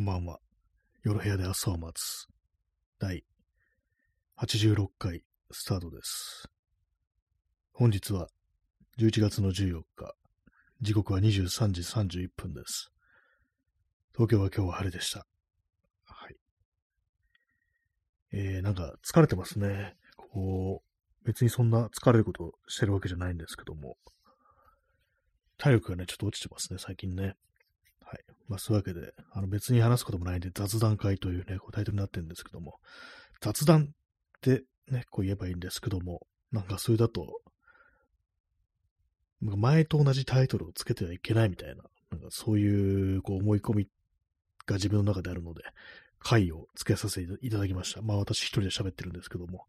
こんばんは。夜部屋で朝を待つ。第86回スタートです。本日は11月の14日。時刻は23時31分です。東京は今日は晴れでした。はい。えー、なんか疲れてますね。こう、別にそんな疲れることしてるわけじゃないんですけども、体力がね、ちょっと落ちてますね、最近ね。はい。まあ、そういうわけで、あの別に話すこともないんで、雑談会というね、こうタイトルになってるんですけども、雑談ってね、こう言えばいいんですけども、なんかそれだと、前と同じタイトルをつけてはいけないみたいな、なんかそういうこう思い込みが自分の中であるので、回をつけさせていただきました。まあ私一人で喋ってるんですけども、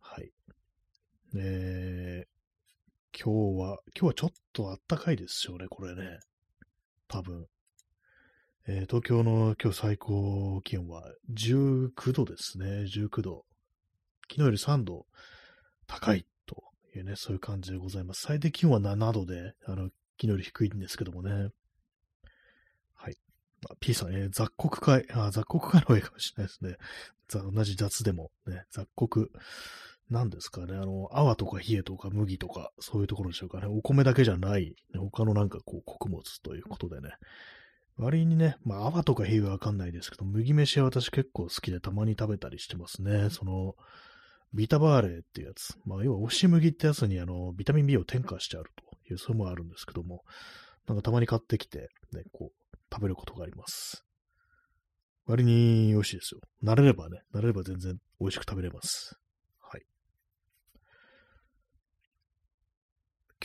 はい。えー、今日は、今日はちょっとあったかいですよね、これね。多分。えー東京の今日最高気温は19度ですね。19度。昨日より3度高いというね、そういう感じでございます。最低気温は7度で、あの、昨日より低いんですけどもね。はい。まあ P さん、えー雑穀会、あ雑穀会の方がいいかもしれないですね。同じ雑でも、ね、雑穀。なんですかね、あの、泡とか冷えとか麦とか、そういうところでしょうかね。お米だけじゃない、他のなんかこう、穀物ということでね。割にね、まあ、泡とか冷えはわかんないですけど、麦飯は私結構好きでたまに食べたりしてますね。その、ビタバーレーっていうやつ。まあ、要は、押し麦ってやつに、あの、ビタミン B を添加してあるという、そういうのもあるんですけども、なんかたまに買ってきて、ね、こう、食べることがあります。割に美味しいですよ。慣れればね、慣れれば全然美味しく食べれます。はい。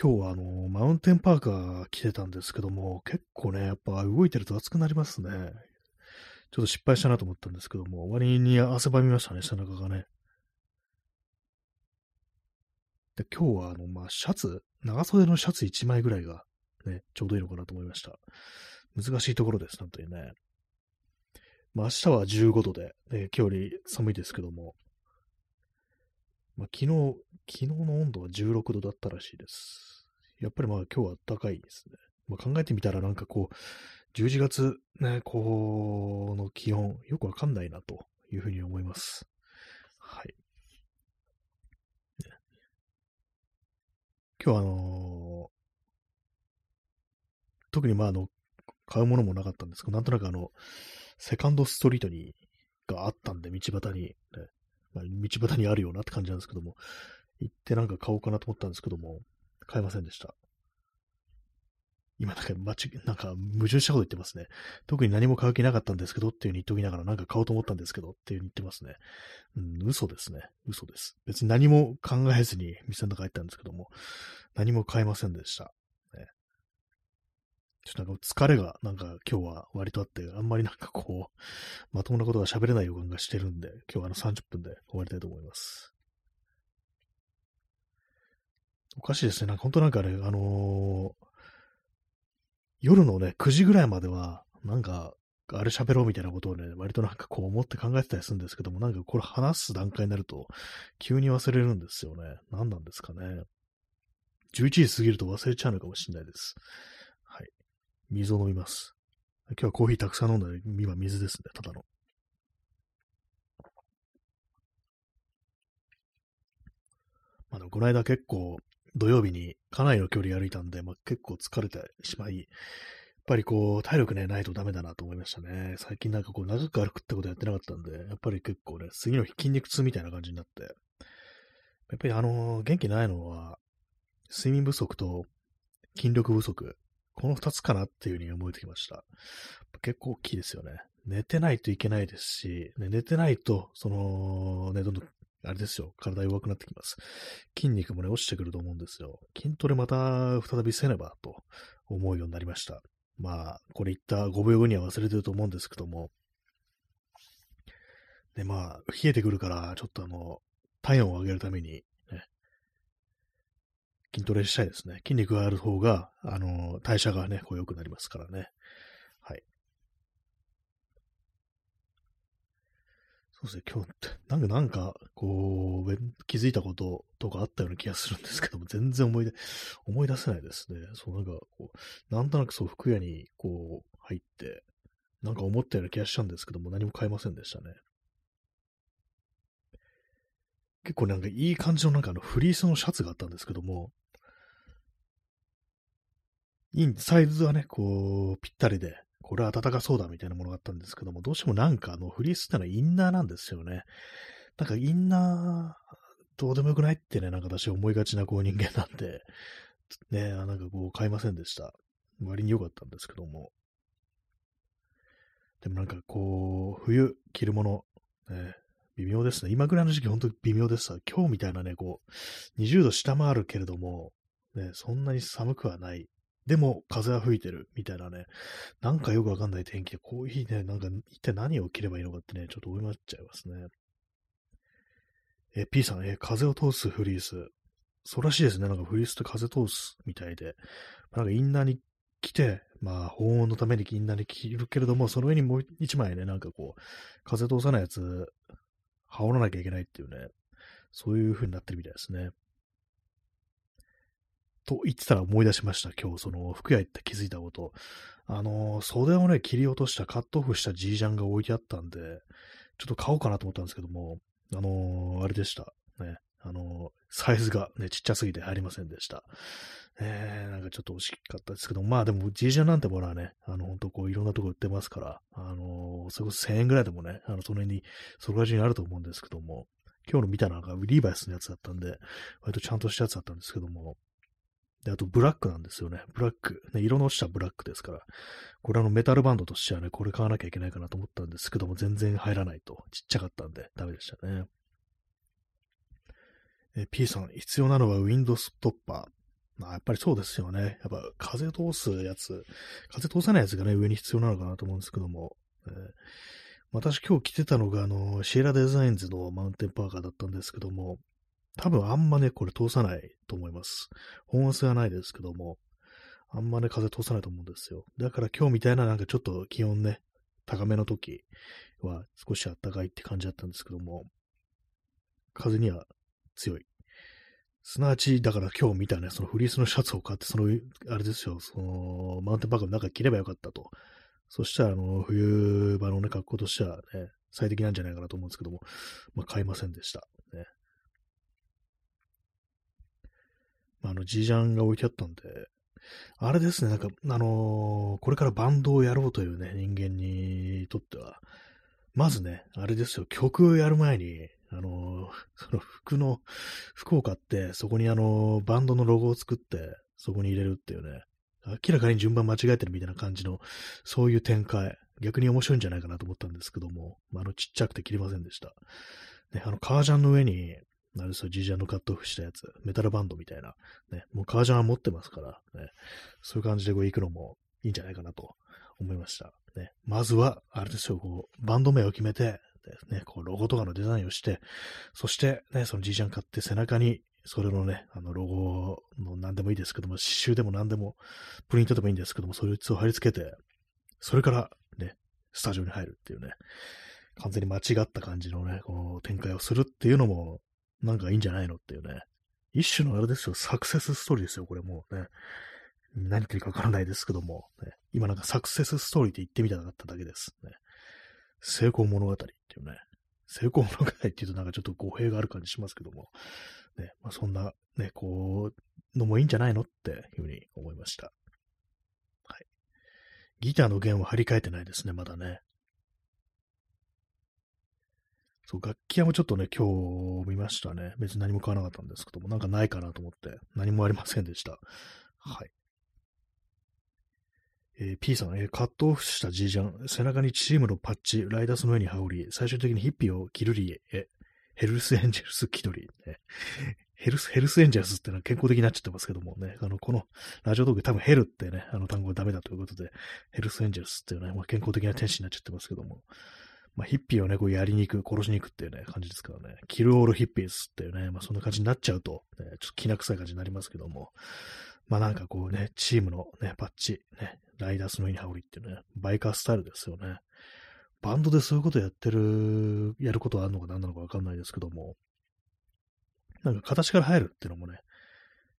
今日はあの、マウンテンパーカー着てたんですけども、結構ね、やっぱ動いてると熱くなりますね。ちょっと失敗したなと思ったんですけども、割に汗ばみましたね、背中がね。で、今日はあの、まあ、シャツ、長袖のシャツ1枚ぐらいがね、ちょうどいいのかなと思いました。難しいところです、本当にね。まあ、明日は15度で、ね、今日より寒いですけども、まあ、昨日、昨日の温度は16度だったらしいです。やっぱりまあ今日は暖かいですね。まあ、考えてみたらなんかこう、11月ね、こうの気温、よくわかんないなというふうに思います。はい。今日はあのー特にまああの、買うものもなかったんですけど、なんとなくあの、セカンドストリートに、があったんで、道端に、ね、まあ、道端にあるようなって感じなんですけども、行ってなんか買おうかなと思ったんですけども、買えませんでした。今なんか間違、なんか矛盾したこと言ってますね。特に何も買う気なかったんですけどっていう風に言っておきながらなんか買おうと思ったんですけどっていう風に言ってますね。うん、嘘ですね。嘘です。別に何も考えずに店の中入ったんですけども、何も買えませんでした。ね、ちょっとなんか疲れがなんか今日は割とあって、あんまりなんかこう、まともなことが喋れない予感がしてるんで、今日はあの30分で終わりたいと思います。おかしいですね。なんか本当なんかね、あのー夜のね、9時ぐらいまでは、なんか、あれ喋ろうみたいなことをね、割となんかこう思って考えてたりするんですけども、なんかこれ話す段階になると、急に忘れるんですよね。何なんですかね。11時過ぎると忘れちゃうのかもしれないです。はい。水を飲みます。今日はコーヒーたくさん飲んだで、今水ですね、ただの。まあでもこの間結構土曜日にかなりの距離歩いたんで、まあ、結構疲れてしまい、やっぱりこう体力ね、ないとダメだなと思いましたね。最近なんかこう長く歩くってことやってなかったんで、やっぱり結構ね、次の日筋肉痛みたいな感じになって、やっぱりあのー元気ないのは、睡眠不足と筋力不足、この二つかなっていうふうに思えてきました。結構大きいですよね。寝てないといけないですし、ね、寝てないと、その、ね、どんどん、あれですよ、体弱くなってきます。筋肉もね、落ちてくると思うんですよ。筋トレまた再びせねばと思うようになりました。まあ、これ言った5秒後には忘れてると思うんですけども。で、まあ、冷えてくるから、ちょっとあの、体温を上げるために、ね、筋トレしたいですね。筋肉がある方が、あの、代謝がね、こう良くなりますからね。はい。そうですね、今日、なんか、なんか、こう、気づいたこととかあったような気がするんですけども、全然思い出、思い出せないですね。そう、なんか、こう、なんとなくそう、服屋に、こう、入って、なんか思ったような気がしたんですけども、何も買いませんでしたね。結構なんかいい感じのなんかあのフリースのシャツがあったんですけども、いいサイズはね、こう、ぴったりで、これは暖かそうだみたいなものがあったんですけども、どうしてもなんかあのフリースってのはインナーなんですよね。なんかインナー、どうでもよくないってね、なんか私思いがちなこう人間なんで、ね、なんかこう買いませんでした。割に良かったんですけども。でもなんかこう、冬着るもの、ね、微妙ですね。今ぐらいの時期本当に微妙ですさ。今日みたいなね、こう、20度下回るけれども、ね、そんなに寒くはない。でも、風は吹いてる、みたいなね、なんかよくわかんない天気で、こういう日ね、なんか一体何を着ればいいのかってね、ちょっと思いまっちゃいますね。え、P さん、え、風を通すフリース。そうらしいですね。なんかフリースって風通すみたいで。なんかインナーに着て、まあ、保温のためにインナーに着るけれども、その上にもう一枚ね、なんかこう、風通さないやつ羽織らなきゃいけないっていうね、そういう風になってるみたいですね。と言ってたら思い出しました。今日、その、服屋行って気づいたこと。あの、袖をね、切り落としたカットオフしたジージャンが置いてあったんで、ちょっと買おうかなと思ったんですけども、あの、あれでした。ね。あの、サイズがね、ちっちゃすぎて入りませんでした。えー、なんかちょっと惜しかったですけど、まあでも、ジージャンなんてものはね、あの、ほんとこう、いろんなとこ売ってますから、あの、それこそ1000円ぐらいでもね、あの、その辺に、そこら中にあると思うんですけども、今日の見たのがリーバイスのやつだったんで、割とちゃんとしたやつだったんですけども、で、あとブラックなんですよね。ブラック。ね、色の落ちたブラックですから。これあのメタルバンドとしてはね、これ買わなきゃいけないかなと思ったんですけども、全然入らないと。ちっちゃかったんで、ダメでしたね。え P さん、必要なのはウィンドストッパー。まあ、やっぱりそうですよね。やっぱ風通すやつ、風通さないやつがね、上に必要なのかなと思うんですけども。えー、私今日着てたのが、あの、シエラデザインズのマウンテンパーカーだったんですけども、多分あんまね、これ通さないと思います。本圧はないですけども、あんまね、風通さないと思うんですよ。だから今日みたいななんかちょっと気温ね、高めの時は少し暖かいって感じだったんですけども、風には強い。すなわち、だから今日見たね、そのフリースのシャツを買って、その、あれですよ、その、マウンテンパークの中着ればよかったと。そしたら、あの、冬場のね、格好としてはね、最適なんじゃないかなと思うんですけども、まあ、買いませんでした。ね。まあ、の、ジージャンが置いてあったんで、あれですね、なんか、あのー、これからバンドをやろうというね、人間にとっては、まずね、あれですよ、曲をやる前に、あの、その服の、服を買って、そこにあの、バンドのロゴを作って、そこに入れるっていうね、明らかに順番間違えてるみたいな感じの、そういう展開、逆に面白いんじゃないかなと思ったんですけども、あの、ちっちゃくて切りませんでした。ね、あの、革ジャンの上に、あれですよ、ジジャンのカットオフしたやつ、メタルバンドみたいな、ね、もう革ジャンは持ってますから、ね、そういう感じでこう行くのもいいんじゃないかなと思いました。ね、まずは、あれですよ、こう、バンド名を決めて、ね、こう、ロゴとかのデザインをして、そして、ね、その G ジャン買って背中に、それのね、あの、ロゴの何でもいいですけども、刺繍でも何でも、プリントでもいいんですけども、それを貼り付けて、それから、ね、スタジオに入るっていうね、完全に間違った感じのね、この展開をするっていうのも、なんかいいんじゃないのっていうね。一種のあれですよ、サクセスストーリーですよ、これもうね。何言ってるかわからないですけども、ね、今なんかサクセスストーリーって言ってみたかっただけです。ね、成功物語っていうね、成功物語っていうとなんかちょっと語弊がある感じしますけども、ね、まあ、そんなね、こう、のもいいんじゃないのっていうふうに思いました。はい。ギターの弦は張り替えてないですね、まだね。そう、楽器屋もちょっとね、今日見ましたね。別に何も買わなかったんですけども、なんかないかなと思って、何もありませんでした。はい。えー、P さん、えー、カットオフしたじいジャン、背中にチームのパッチ、ライダースの上に羽織り、最終的にヒッピーを着るり、え、ヘルスエンジェルス気取り、ね、ヘルス、ヘルスエンジェルスってのは健康的になっちゃってますけどもね、あの、このラジオトーク多分ヘルってね、あの単語がダメだということで、ヘルスエンジェルスっていうね、まあ、健康的な天使になっちゃってますけども、まあ、ヒッピーをね、こうやりに行く、殺しに行くっていうね、感じですからね、キルオールヒッピースっていうね、まあ、そんな感じになっちゃうと、ね、ちょっと気な臭い感じになりますけども、まあなんかこうね、チームのね、パッチ、ね、ライダースのインハウリっていうね、バイカースタイルですよね。バンドでそういうことやってる、やることはあるのか何なのかわかんないですけども、なんか形から入るっていうのもね、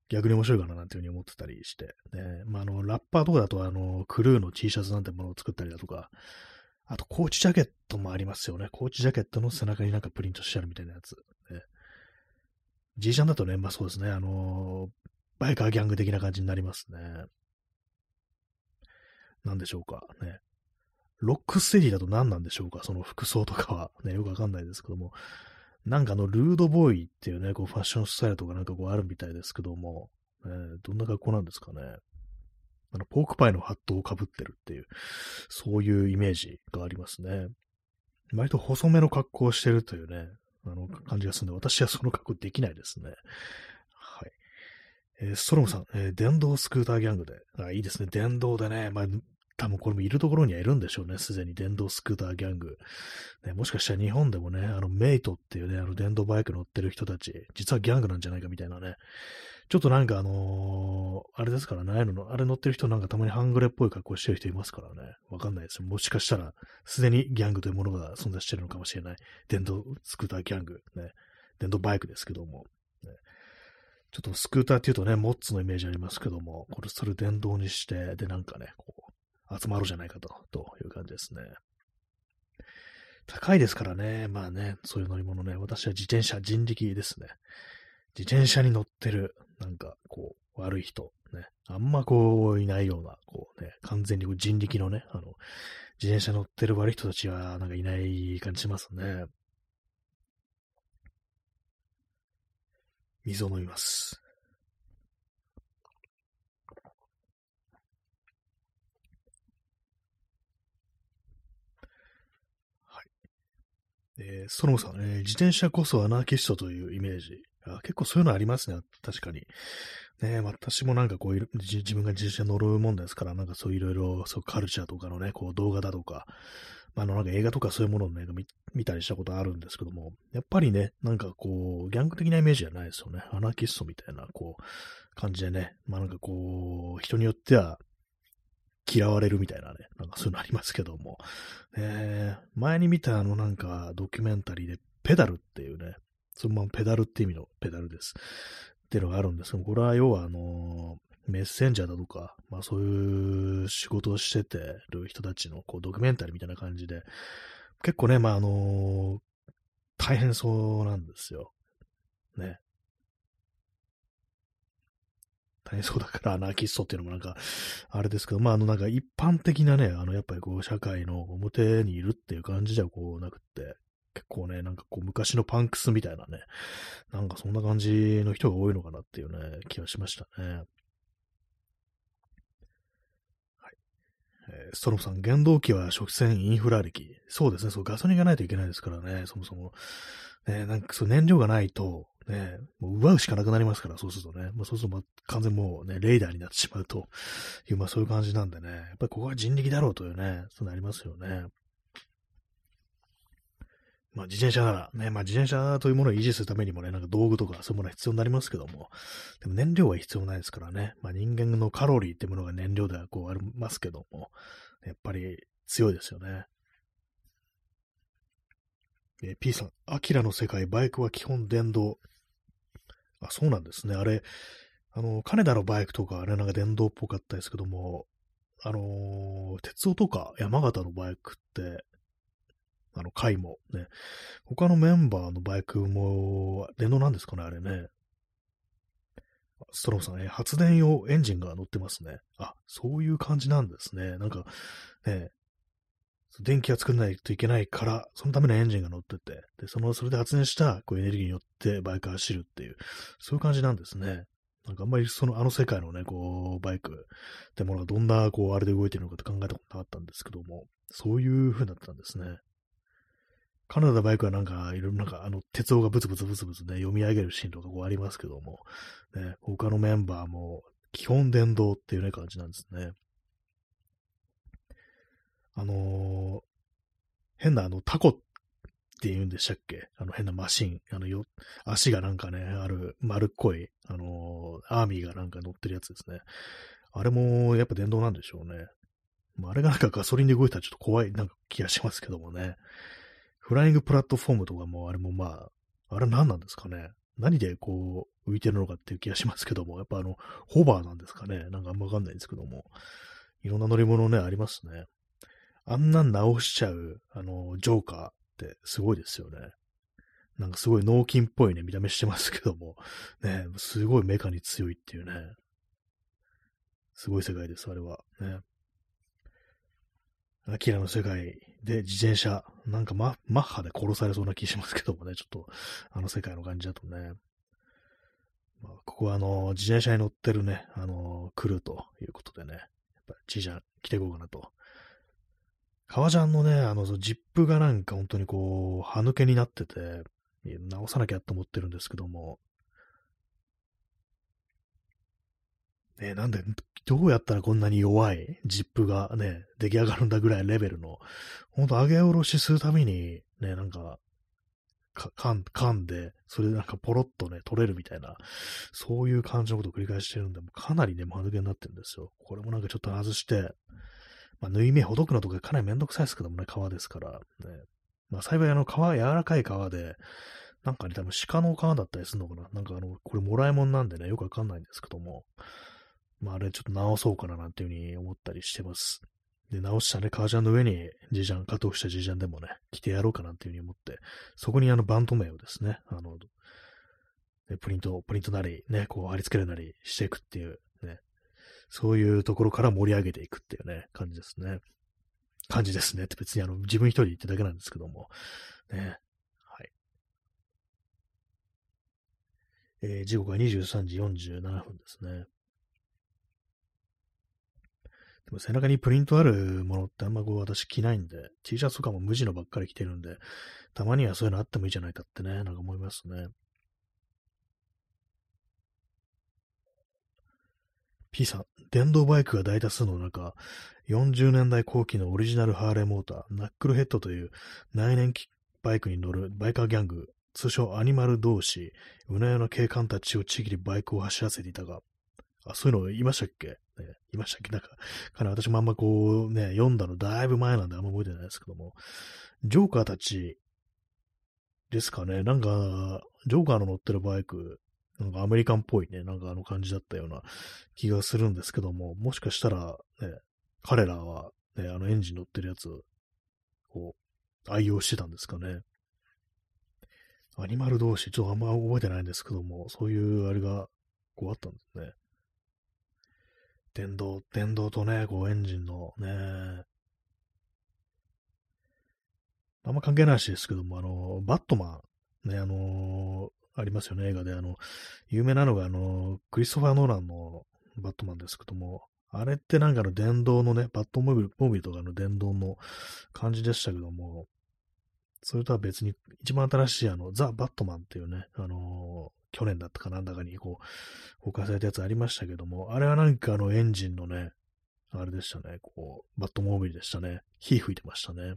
逆に面白いかななんていうふうに思ってたりして、ね、まあ、あの、ラッパーとかだと、あの、クルーの T シャツなんてものを作ったりだとか、あと、コーチジャケットもありますよね。コーチジャケットの背中になんかプリントしてあるみたいなやつ。ね、G ちゃんだとね、まあそうですね、あのー、バイカーギャング的な感じになりますね。なんでしょうか。ね。ロックステディだと何なんでしょうかその服装とかは。ね、よくわかんないですけども。なんかあの、ルードボーイっていうね、こうファッションスタイルとかなんかこうあるみたいですけども、ね、どんな格好なんですかね。あの、ポークパイのハットをかぶってるっていう、そういうイメージがありますね。割と細めの格好をしてるというね、あの、感じがするんで、私はその格好できないですね。はい。えー、ストロムさん、えー、電動スクーターギャングで。あ、いいですね。電動でね。まあ、多分これもいるところにはいるんでしょうね。すでに電動スクーターギャング。ね、もしかしたら日本でもね、あの、メイトっていうね、あの、電動バイク乗ってる人たち、実はギャングなんじゃないかみたいなね、ちょっとなんかあのー、あれですからね、あの、あれ乗ってる人なんかたまに半グレっぽい格好してる人いますからね。わかんないですよ。もしかしたら、すでにギャングというものが存在してるのかもしれない。電動スクーターギャング。ね。電動バイクですけども。ね、ちょっとスクーターっていうとね、モッツのイメージありますけども、これ、それ電動にして、で、なんかね、こう、集まるじゃないかと、という感じですね。高いですからね。まあね、そういう乗り物ね。私は自転車人力ですね。自転車に乗ってるなんか、こう、悪い人、ね、あんまこう、いないような、こうね、完全に人力のね、あの、自転車乗ってる悪い人たちは、なんかいない感じしますね。水を飲みます。えー、そのさん、ね、自転車こそアナーキストというイメージ。あ結構そういうのありますね。確かに。ね私もなんかこう自分が自転車乗るもんですから、なんかそういろいろ、そうカルチャーとかのね、こう動画だとか、まあ、のなんか映画とかそういうものをね見、見たりしたことあるんですけども、やっぱりね、なんかこう、ギャング的なイメージじゃないですよね。アナーキストみたいな、こう、感じでね、まあなんかこう、人によっては、嫌われるみたいなね、なんかそういうのありますけども、えー、前に見たあのなんかドキュメンタリーで、ペダルっていうね、そのままペダルって意味のペダルです。っていうのがあるんですけど、これは要はあのメッセンジャーだとか、まあそういう仕事をしててる人たちのこうドキュメンタリーみたいな感じで、結構ね、まああの大変そうなんですよ。ね。大変そうだからアナーキストっていうのもなんか、あれですけど、まああのなんか一般的なね、あのやっぱりこう社会の表にいるっていう感じじゃこうなくって、結構ね、なんかこう昔のパンクスみたいなね、なんかそんな感じの人が多いのかなっていうね、気がしましたね。はい。えー、ストロムさん、原動機は直線インフラ歴。そうですね、そう、ガソリンがないといけないですからね、そもそも。ね、なんかそう燃料がないと、ね、もう奪うしかなくなりますから、そうするとね。まあ、そうすると、ま、完全もうね、レーダーになってしまうという、まあそういう感じなんでね。やっぱりここは人力だろうというね、そうなりますよね。まあ自転車ならね、まあ自転車というものを維持するためにもね、なんか道具とかそういうものは必要になりますけども、でも燃料は必要ないですからね、まあ人間のカロリーってものが燃料ではこうありますけども、やっぱり強いですよね。え、P さん、アキラの世界、バイクは基本電動。あ、そうなんですね。あれ、あの、金田のバイクとか、あれなんか電動っぽかったですけども、あの、鉄道とか山形のバイクって、あの回もね。他のメンバーのバイクも、電動なんですかね、あれね。ストローさん、ね、発電用エンジンが乗ってますね。あ、そういう感じなんですね。なんか、ね、電気が作らないといけないから、そのためのエンジンが乗ってて、で、その、それで発電したこうエネルギーによってバイクが走るっていう、そういう感じなんですね。なんかあんまりその、あの世界のね、こう、バイクってものがどんな、こう、あれで動いてるのかって考えたことなかったんですけども、そういう風になってたんですね。カナダバイクはなんか、いろいろなんか、あの、鉄道がブツブツブツブツね、読み上げるシーンとかこうありますけども、ね、他のメンバーも、基本電動っていうね、感じなんですね。あのー、変なあの、タコって言うんでしたっけ？あの変なマシン。あのよ、足がなんかね、ある丸っこい、あのー、アーミーがなんか乗ってるやつですね。あれもやっぱ電動なんでしょうね。まあ、あれがなんかガソリンで動いたらちょっと怖いなんか気がしますけどもね。フライングプラットフォームとかも、あれもまあ、あれ何なんですかね？何でこう、浮いてるのかっていう気がしますけども、やっぱあの、ホバーなんですかね？なんかあんまわかんないんですけども。いろんな乗り物ね、ありますね。あんなん直しちゃう、あの、ジョーカーってすごいですよね。なんかすごい脳筋っぽいね、見た目してますけども、ね、すごいメカに強いっていうね、すごい世界です、あれは。ね。アキラの世界で自転車、なんかママッハで殺されそうな気しますけどもね、ちょっと、あの世界の感じだとね。まあ、ここはあの、自転車に乗ってるね、あの、来るということでね、やっぱじいちゃん来ていこうかなと。革ジャンのね、あの、ジップがなんか本当にこう、歯抜けになってて、直さなきゃと思ってるんですけども、ね、なんで、どうやったらこんなに弱いジップがね、出来上がるんだぐらいレベルの、ほんと上げ下ろしするために、ね、なんか、か、噛んで、それでなんかポロッとね、取れるみたいな、そういう感じのことを繰り返してるんで、もかなりね、間抜けになってるんですよ。これもなんかちょっと外して、まあ、縫い目ほどくのとかかなりめんどくさいですけどもね、皮ですから、ね。まあ、幸いあの皮、柔らかい皮で、なんかね、多分鹿の皮だったりするのかな。なんかあの、これもらい物なんでね、よくわかんないんですけども、まあ、あれちょっと直そうかななんていうふうに思ったりしてます。で、直したね、革ジャンの上に、じいちゃん、加藤したじいちゃんでもね、着てやろうかなっていうふうに思って、そこにあのバンド名をですね、あの、プリント、プリントなり、ね、こう貼り付けるなりしていくっていう、そういうところから盛り上げていくっていうね、感じですね。感じですねって別にあの、自分一人で言ってだけなんですけども、ね、はい。えー、時刻は23時47分ですね。でも背中にプリントあるものってあんまこう私着ないんで、T シャツとかも無地のばっかり着てるんで、たまにはそういうのあってもいいじゃないかってね、なんか思いますね。P さん、電動バイクが大多数の中、40年代後期のオリジナルハーレーモーター、ナックルヘッドという内燃機バイクに乗るバイカーギャング、通称アニマル同士、うなやの警官たちをちぎりバイクを走らせていたが、あ、そういうの言いましたっけ、ね、いましたっけ？なんか、かな私もあんまこうね、読んだのだいぶ前なんであんま覚えてないですけども、ジョーカーたちですかね。なんか、ジョーカーの乗ってるバイク、なんかアメリカンっぽいね、なんかあの感じだったような気がするんですけども、もしかしたら、ね、彼らは、ね、あのエンジン乗ってるやつを愛用してたんですかね。アニマル同士、ちょっとあんま覚えてないんですけども、そういうあれが、こうあったんですね。電動、電動とね、こうエンジンのね、あんま関係ないしですけども、あの、バットマン、ね、あの、ありますよね、映画で、あの、有名なのが、あの、クリストファー・ノーランのバットマンですけども、あれってなんかの電動のね、バットモビル、モビルとかの電動の感じでしたけども、それとは別に、一番新しいあの、ザ・バットマンっていうね、あの去年だったかなんだかにこう、公開されたやつありましたけども、あれはなんかあのエンジンのね、あれでしたね、こう、バットモービルでしたね。火吹いてましたね。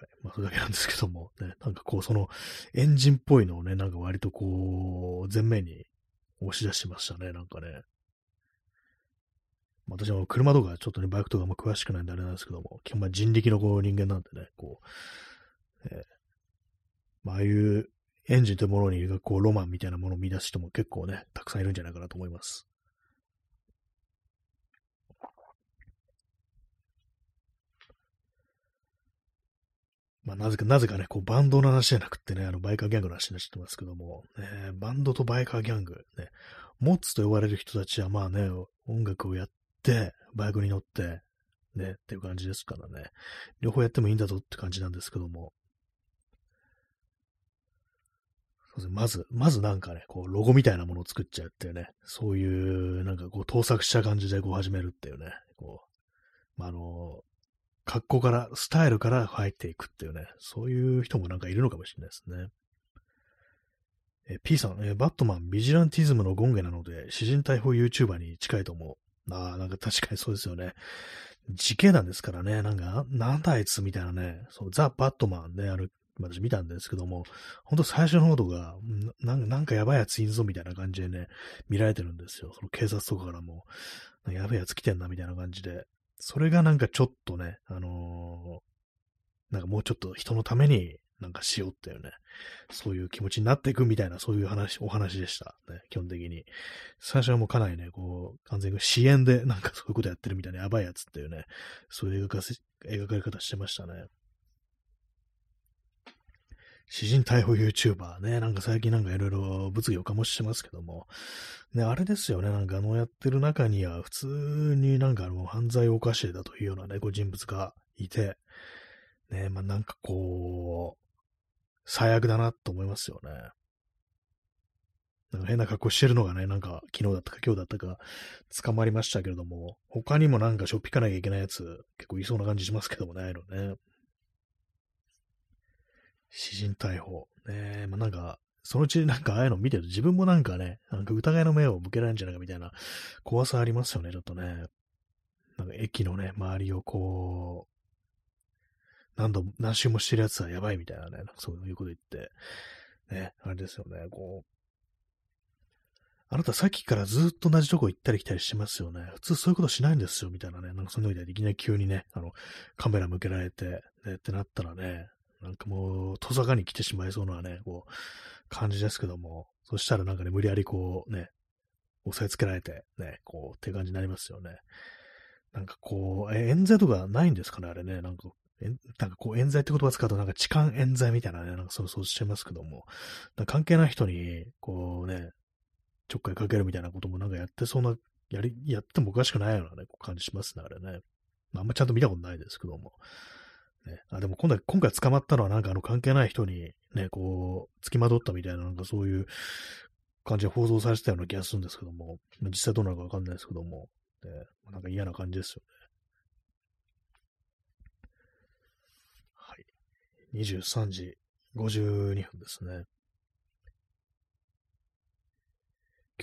はい。まあ、それだけなんですけども、ね、なんかこう、その、エンジンっぽいのをね、なんか割とこう、前面に押し出しましたね、なんかね。まあ私は車とかちょっとね、バイクとかも詳しくないんであれなんですけども、基本まあ人力のこう人間なんでね、こう、えー、まあ、ああいうエンジンというものに、こう、ロマンみたいなものを見出す人も結構ね、たくさんいるんじゃないかなと思います。まあ、なぜか、なぜかね、こう、バンドの話じゃなくってね、あの、バイカーギャングの話になっちゃってますけども、ね、バンドとバイカーギャング、ね、モッツと呼ばれる人たちは、まあね、音楽をやって、バイクに乗って、ね、っていう感じですからね、両方やってもいいんだぞって感じなんですけども、そうです。ねまず、まずなんかね、こう、ロゴみたいなものを作っちゃうっていうね、そういう、なんかこう、盗作した感じでこう始めるっていうね、こう、まあ、あの、格好から、スタイルから入っていくっていうね、そういう人もなんかいるのかもしれないですね。え P さん、えバットマン、ビジランティズムの権下なので、詩人逮捕 YouTuber に近いと思う。ああ、なんか確かにそうですよね。時系なんですからね、なんか、なんだあいつみたいなね、そう、ザ・バットマンね、あの、私見たんですけども、ほんと最初の方とか、なんかやばいやついんぞみたいな感じでね、見られてるんですよ。その警察とかからも、やばいやつ来てんなみたいな感じで。それがなんかちょっとね、あのー、なんかもうちょっと人のために、なんかしようっていうね、そういう気持ちになっていくみたいな、そういう話、お話でした。ね、基本的に。最初はもうかなりね、こう、完全に支援でなんかそういうことやってるみたいなやばいやつっていうね、そういう描かせ、描かれ方してましたね。詩人逮捕 YouTuber ね、なんか最近なんかいろいろ物議を醸してますけども、ね、あれですよね、なんかあのやってる中には普通になんかあの犯罪を犯してたというようなね、こう人物がいて、ね、まあなんかこう、最悪だなと思いますよね。なんか変な格好してるのがね、なんか昨日だったか今日だったか捕まりましたけれども、他にもなんかしょっぴかなきゃいけないやつ結構いそうな感じしますけどもね、あのね。詩人逮捕。ねまあ、なんか、そのうちなんかああいうの見てると自分もなんかね、なんか疑いの目を向けられるんじゃないかみたいな怖さありますよね、ちょっとね。なんか駅のね、周りをこう、何度、何周もしてるやつはやばいみたいなね、なそういうこと言って、ね、あれですよね、こう、あなたさっきからずっと同じとこ行ったり来たりしますよね。普通そういうことしないんですよ、みたいなね。なんかそのようでいきなり急にね、あの、カメラ向けられて、ね、ってなったらね、なんかもう、とさかに来てしまいそうなね、こう、感じですけども、そしたらなんかね、無理やりこう、ね、押さえつけられて、ね、こう、って感じになりますよね。なんかこう、え、冤罪とかないんですかね、あれね。なんか、なんかこう、冤罪って言葉使うと、なんか痴漢冤罪みたいなね、なんかそう、そうしてますけども、関係ない人に、こうね、ちょっかいかけるみたいなこともなんかやってそうな、やり、やってもおかしくないようなね、感じしますね、あれね。あんまちゃんと見たことないですけども。ね、あでも今度、今回捕まったのはなんかあの関係ない人にね、こう、付きまとったみたいな、なんかそういう感じで報道されてたような気がするんですけども、実際どうなのかわかんないですけども、ね、なんか嫌な感じですよね。はい。23時52分ですね。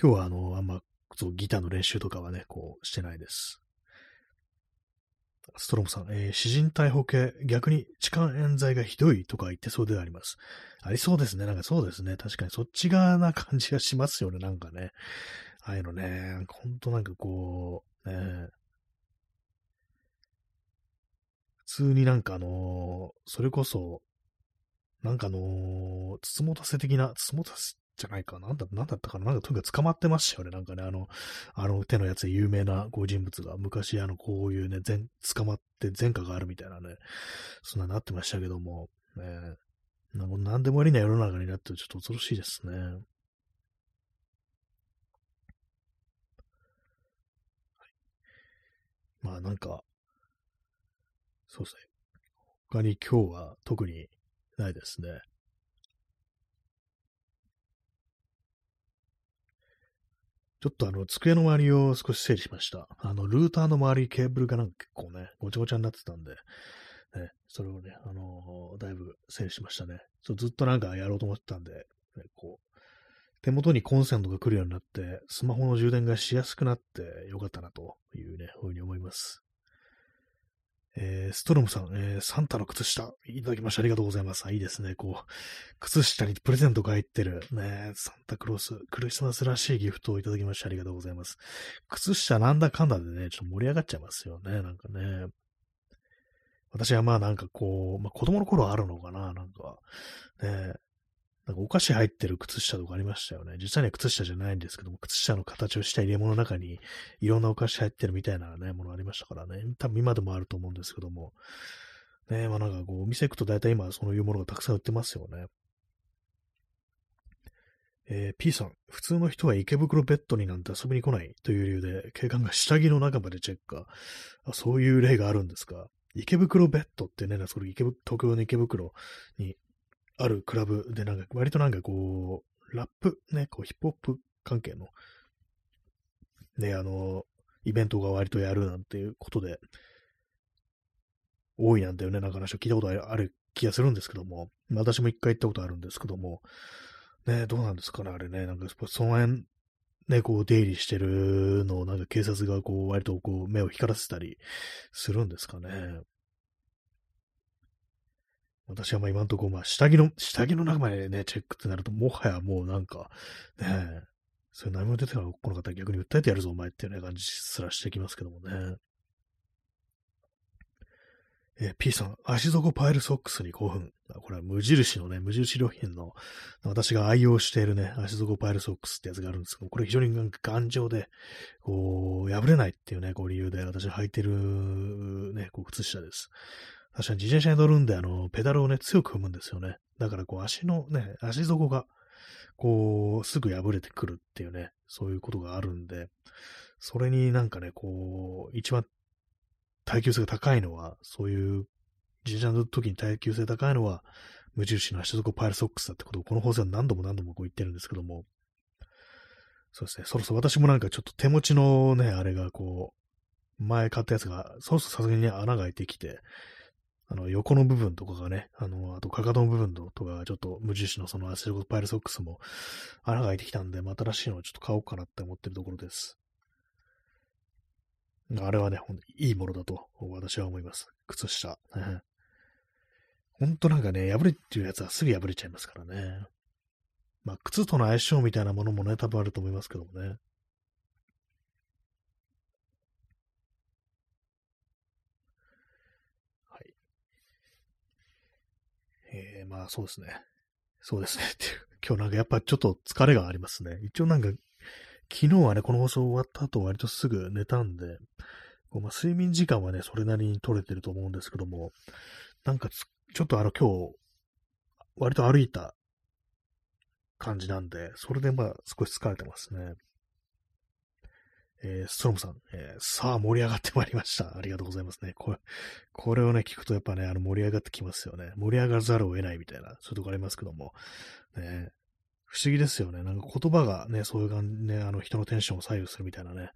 今日はあの、あんま、そう、ギターの練習とかはね、こう、してないです。ストロムさん、えー、詩人逮捕系、逆に痴漢冤罪がひどいとか言ってそうではあります。ありそうですね。なんかそうですね。確かにそっち側な感じがしますよね。なんかね。ああいうのね、ほんとなんかこう、ね、普通になんかあのー、それこそ、なんかあのー、つつもたせ的な、つつもたせじゃないか。なんだ、なんだったかななんかとにかく捕まってましたよね。なんかね、あの、あの手のやつで有名なこう人物が昔あの、こういうね、前、捕まって前科があるみたいなね、そんななってましたけども、ね、なんなんでもありな世の中になってちょっと恐ろしいですね。まあなんか、そうですね。他に今日は特にないですね。ちょっとあの、机の周りを少し整理しました。あの、ルーターの周り、ケーブルがなんか結構ね、ごちゃごちゃになってたんで、ね、それをね、あのー、だいぶ整理しましたね。そうずっとなんかやろうと思ってたんで、ね、こう、手元にコンセントが来るようになって、スマホの充電がしやすくなってよかったなというね、ふうに思います。えー、ストロムさん、えー、サンタの靴下、いただきましてありがとうございます。いいですね。こう、靴下にプレゼントが入ってる、ね、サンタクロース、クリスマスらしいギフトをいただきましてありがとうございます。靴下なんだかんだでね、ちょっと盛り上がっちゃいますよね。なんかね。私はまあなんかこう、まあ子供の頃あるのかな、なんか。ね、なんかお菓子入ってる靴下とかありましたよね。実際には靴下じゃないんですけども、靴下の形をした入れ物の中にいろんなお菓子入ってるみたいなね、ものありましたからね。多分今でもあると思うんですけども。ねまあなんかこう、お店行くと大体今そういうものがたくさん売ってますよね。えー、P さん、普通の人は池袋ベッドになんて遊びに来ないという理由で、警官が下着の中までチェックか。あそういう例があるんですか？池袋ベッドってね、それ池東京の池袋にあるクラブで、なんか、割となんかこう、ラップ、ね、こう、ヒップホップ関係の、ね、あの、イベントが割とやるなんていうことで、多いなんていうね、なんか話を聞いたことある気がするんですけども、私も一回行ったことあるんですけども、ね、どうなんですかね、あれね、なんか、その辺、ね、こう、出入りしてるのを、なんか警察がこう、割とこう、目を光らせたりするんですかね。私はまあ今んとこ、まあ下着の、下着の中までね、チェックってなると、もはやもうなんか、ねそれ何も出てこなかったら逆に訴えてやるぞ、お前っていうね、感じすらしてきますけどもね。え、P さん、足底パイルソックスに興奮。これは無印のね、無印良品の、私が愛用しているね、足底パイルソックスってやつがあるんですけど、これ非常に頑丈で、こう、破れないっていうね、こう理由で私履いてるね、こう靴下です。確かに自転車に乗るんで、あの、ペダルをね、強く踏むんですよね。だからこう足のね、足底が、こう、すぐ破れてくるっていうね、そういうことがあるんで、それになんかね、こう、一番耐久性が高いのは、そういう自転車の時に耐久性高いのは、無印の足底パイルソックスだってことを、この放送は何度も何度もこう言ってるんですけども、そうですね、そろそろ私もなんかちょっと手持ちのね、あれがこう、前買ったやつが、そろそろさすがに、ね、穴が開いてきて、あの、横の部分とかがね、あの、あと、かかとの部分とか、ちょっと無印のその足底パイルソックスも穴が開いてきたんで、ま、新しいのをちょっと買おうかなって思ってるところです。あれはね、ほんといいものだと私は思います。靴下。ほんとなんかね、破れっていうやつはすぐ破れちゃいますからね。まあ、靴との相性みたいなものもね、多分あると思いますけどもね。えー、まあそうですね。そうですね。今日なんかやっぱちょっと疲れがありますね。一応なんか昨日はね、この放送終わった後割とすぐ寝たんで、こうまあ、睡眠時間はね、それなりに取れてると思うんですけども、なんかちょっとあの今日、割と歩いた感じなんで、それでまあ少し疲れてますね。えー、ストロムさん、えー、さあ盛り上がってまいりました。ありがとうございますね。これ、これをね、聞くとやっぱね、あの盛り上がってきますよね。盛り上がらざるを得ないみたいな、そういうとこありますけども。ね、不思議ですよね。なんか言葉がね、そういう感じね、あの人のテンションを左右するみたいなね。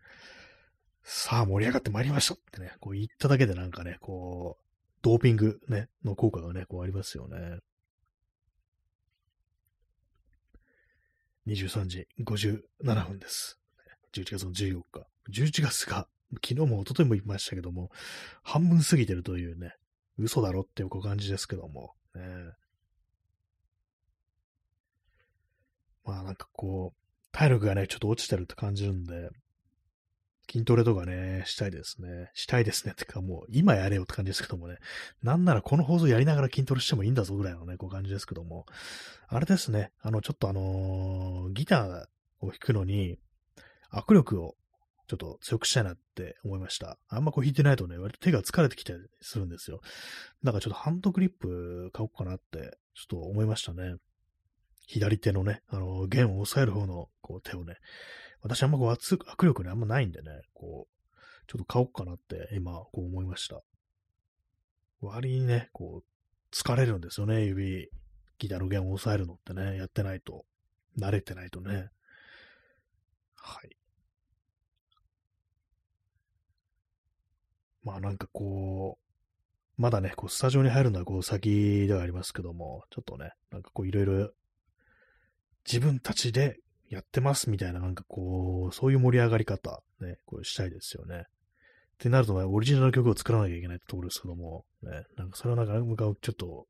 さあ盛り上がってまいりましたってね、こう言っただけでなんかね、こう、ドーピングね、の効果がね、こうありますよね。23時57分です。11月の14日。11月が、昨日も一昨日も言いましたけども、半分過ぎてるというね、嘘だろっていう感じですけども、ね、まあなんかこう、体力がね、ちょっと落ちてるって感じるんで、筋トレとかね、したいですね。したいですね。ってかもう今やれよって感じですけどもね。なんならこの放送やりながら筋トレしてもいいんだぞぐらいのね、こう感じですけども。あれですね。あの、ちょっとあのー、ギターを弾くのに、握力をちょっと強くしたいなって思いました。あんまこう弾いてないとね、割と手が疲れてきたりするんですよ。だからちょっとハンドクリップ買おうかなって、ちょっと思いましたね。左手のね、あの、弦を押さえる方のこう手をね、私あんまこう圧握力ね、あんまないんでね、こう、ちょっと買おうかなって今、こう思いました。割にね、こう、疲れるんですよね、指、ギターの弦を押さえるのってね、やってないと。慣れてないとね。はい。まあなんかこう、まだね、こう、スタジオに入るのはこう先ではありますけども、ちょっとね、なんかこういろいろ自分たちでやってますみたいな、なんかこう、そういう盛り上がり方、ね、こうしたいですよね。ってなると、ね、オリジナルの曲を作らなきゃいけないってところですけども、ね、なんかそれはなんか、ちょっと、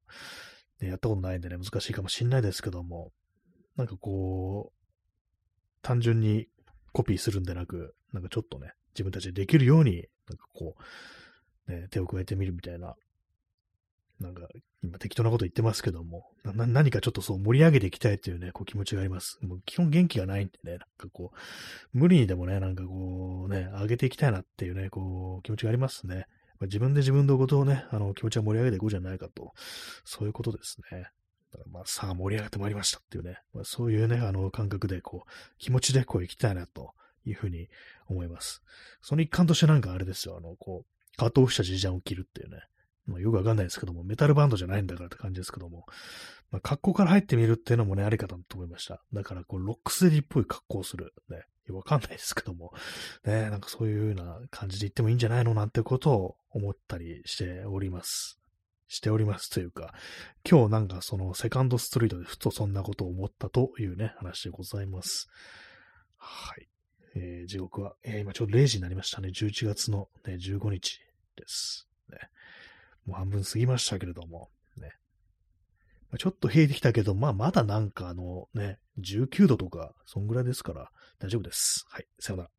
ね、やったことないんでね、難しいかもしんないですけども、なんかこう、単純にコピーするんでなく、なんかちょっとね、自分たちでできるように、なんかこう、ね、手を加えてみるみたいな、なんか、今適当なこと言ってますけども、何かちょっとそう盛り上げていきたいというね、こう気持ちがあります。もう基本元気がないんでね、なんかこう、無理にでもね、なんかこうね、上げていきたいなっていうね、こう、気持ちがありますね。まあ、自分で自分のことをね、あの、気持ちを盛り上げていこうじゃないかと、そういうことですね。だからまあ、さあ盛り上がってまいりましたっていうね、まあ、そういうね、あの、感覚でこう、気持ちでこう行きたいなというふうに思います。その一環としてなんかあれですよ、あの、こう、カットオフした時間を切るっていうね、まあ、よくわかんないですけども、メタルバンドじゃないんだからって感じですけども、まあ、格好から入ってみるっていうのもね、ありかなと思いました。だから、こう、ロックスデリっぽい格好をする。ね。わかんないですけども、ね、なんかそういうような感じで言ってもいいんじゃないのなんてことを思ったりしております。しておりますというか、今日なんかそのセカンドストリートでふとそんなことを思ったというね、話でございます。はい。えー、時刻は、えー、今ちょうど0時になりましたね。11月の、ね、15日です。ね。もう半分過ぎましたけれども、ね。まあ、ちょっと冷えてきたけど、まあまだなんかあのね、19度とか、そんぐらいですから大丈夫です。はい、さよなら。